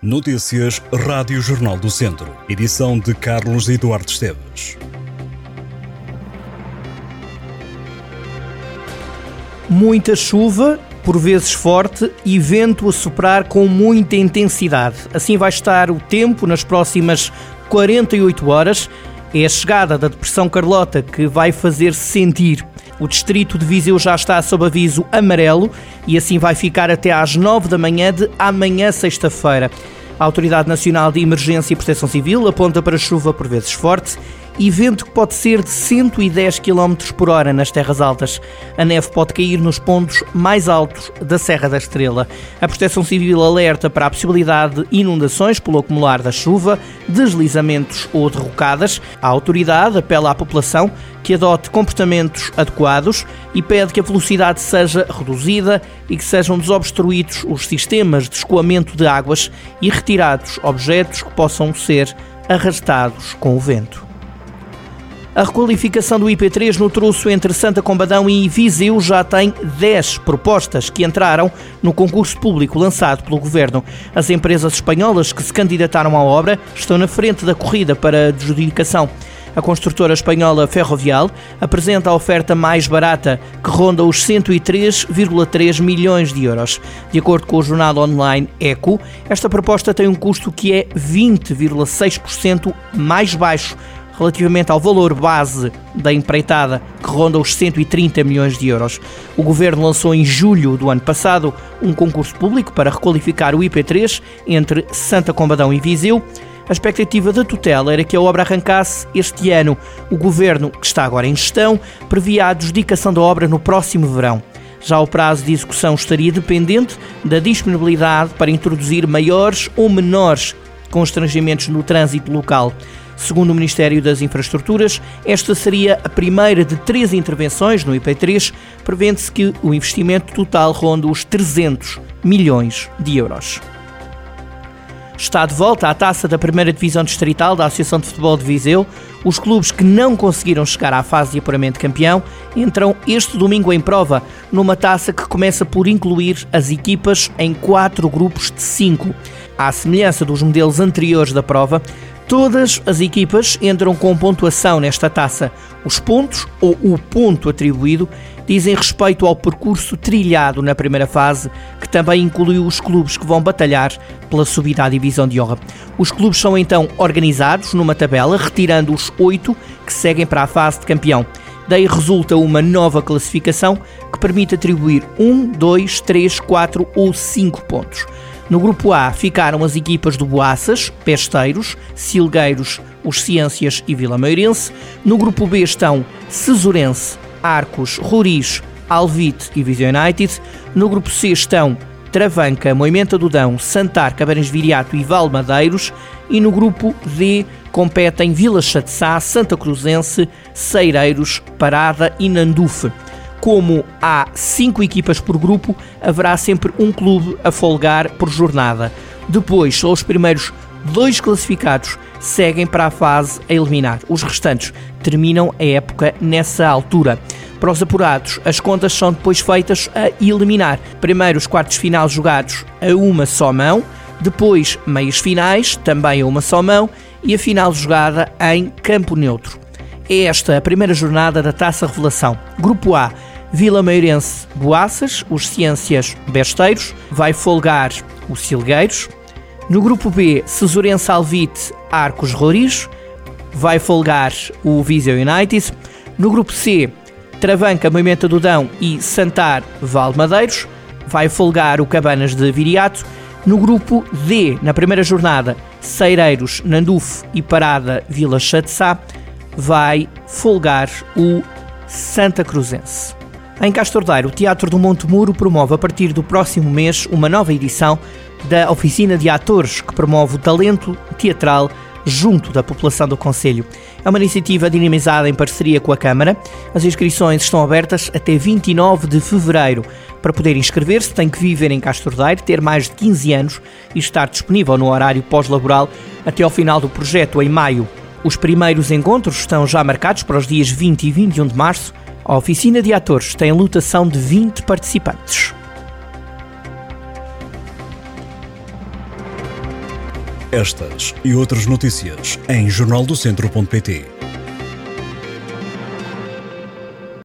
Notícias Rádio Jornal do Centro. Edição de Carlos Eduardo Esteves. Muita chuva, por vezes forte, e vento a soprar com muita intensidade. Assim vai estar o tempo nas próximas 48 horas. É a chegada da Depressão Carlota que vai fazer-se sentir. O distrito de Viseu já está sob aviso amarelo e assim vai ficar até às 9 da manhã de amanhã, sexta-feira. A Autoridade Nacional de Emergência e Proteção Civil aponta para chuva por vezes forte e vento que pode ser de 110 km por hora nas terras altas. A neve pode cair nos pontos mais altos da Serra da Estrela. A Proteção Civil alerta para a possibilidade de inundações pelo acumular da chuva, deslizamentos ou derrocadas. A autoridade apela à população que adote comportamentos adequados e pede que a velocidade seja reduzida e que sejam desobstruídos os sistemas de escoamento de águas e retirados objetos que possam ser arrastados com o vento. A requalificação do IP3 no troço entre Santa Combadão e Viseu já tem 10 propostas que entraram no concurso público lançado pelo governo. As empresas espanholas que se candidataram à obra estão na frente da corrida para adjudicação. A construtora espanhola Ferrovial apresenta a oferta mais barata, que ronda os 103,3 milhões de euros. De acordo com o jornal online Eco, esta proposta tem um custo que é 20,6% mais baixo relativamente ao valor base da empreitada, que ronda os 130 milhões de euros. O governo lançou em julho do ano passado um concurso público para requalificar o IP3 entre Santa Combadão e Viseu. A expectativa da tutela era que a obra arrancasse este ano. O governo, que está agora em gestão, previa a adjudicação da obra no próximo verão. Já o prazo de execução estaria dependente da disponibilidade para introduzir maiores ou menores constrangimentos no trânsito local. Segundo o Ministério das Infraestruturas, esta seria a primeira de três intervenções no IP3, prevendo-se que o investimento total ronde os 300 milhões de euros. Está de volta à taça da primeira divisão distrital da Associação de Futebol de Viseu. Os clubes que não conseguiram chegar à fase de apuramento campeão entram este domingo em prova, numa taça que começa por incluir as equipas em quatro grupos de cinco. À semelhança dos modelos anteriores da prova, Todas as equipas entram com pontuação nesta taça. Os pontos, ou o ponto atribuído, dizem respeito ao percurso trilhado na primeira fase, que também incluiu os clubes que vão batalhar pela subida à divisão de honra. Os clubes são então organizados numa tabela, retirando os oito que seguem para a fase de campeão. Daí resulta uma nova classificação que permite atribuir um, dois, três, quatro ou cinco pontos. No grupo A ficaram as equipas do Boaças, Pesteiros, Silgueiros, os Ciências e Vila Meirense. No grupo B estão Cesurense, Arcos, Roriz, Alvite e Viseu United. No grupo C estão Travanca, Moimenta do Dão, Santar, Cabarões Viriato e Valmadeiros. E no grupo D competem Vila Chatzá, Santa Cruzense, Ceireiros, Parada e Nandufe como há cinco equipas por grupo, haverá sempre um clube a folgar por jornada. Depois, só os primeiros dois classificados seguem para a fase a eliminar. Os restantes terminam a época nessa altura. Para os apurados, as contas são depois feitas a eliminar. Primeiro os quartos finais jogados a uma só mão, depois meias finais, também a uma só mão, e a final jogada em campo neutro. É esta a primeira jornada da Taça Revelação. Grupo A, Vila Meirense Boaças, os Ciências Besteiros, vai folgar o Silgueiros. No grupo B, Cesurense Alvite Arcos Roriz, vai folgar o Viseu United. No grupo C, Travanca Moimenta do Dão e Santar Valmadeiros, vai folgar o Cabanas de Viriato. No grupo D, na primeira jornada, Ceireiros, Nandufo e Parada Vila Chatzá, vai folgar o Santa Cruzense. Em Castordeiro, o Teatro do Monte Muro promove a partir do próximo mês uma nova edição da Oficina de Atores, que promove o talento teatral junto da população do Conselho. É uma iniciativa dinamizada em parceria com a Câmara. As inscrições estão abertas até 29 de fevereiro. Para poder inscrever-se, tem que viver em Castordeiro, ter mais de 15 anos e estar disponível no horário pós-laboral até ao final do projeto, em maio. Os primeiros encontros estão já marcados para os dias 20 e 21 de março a oficina de atores tem lotação de 20 participantes. Estas e outras notícias em jornaldocentro.pt.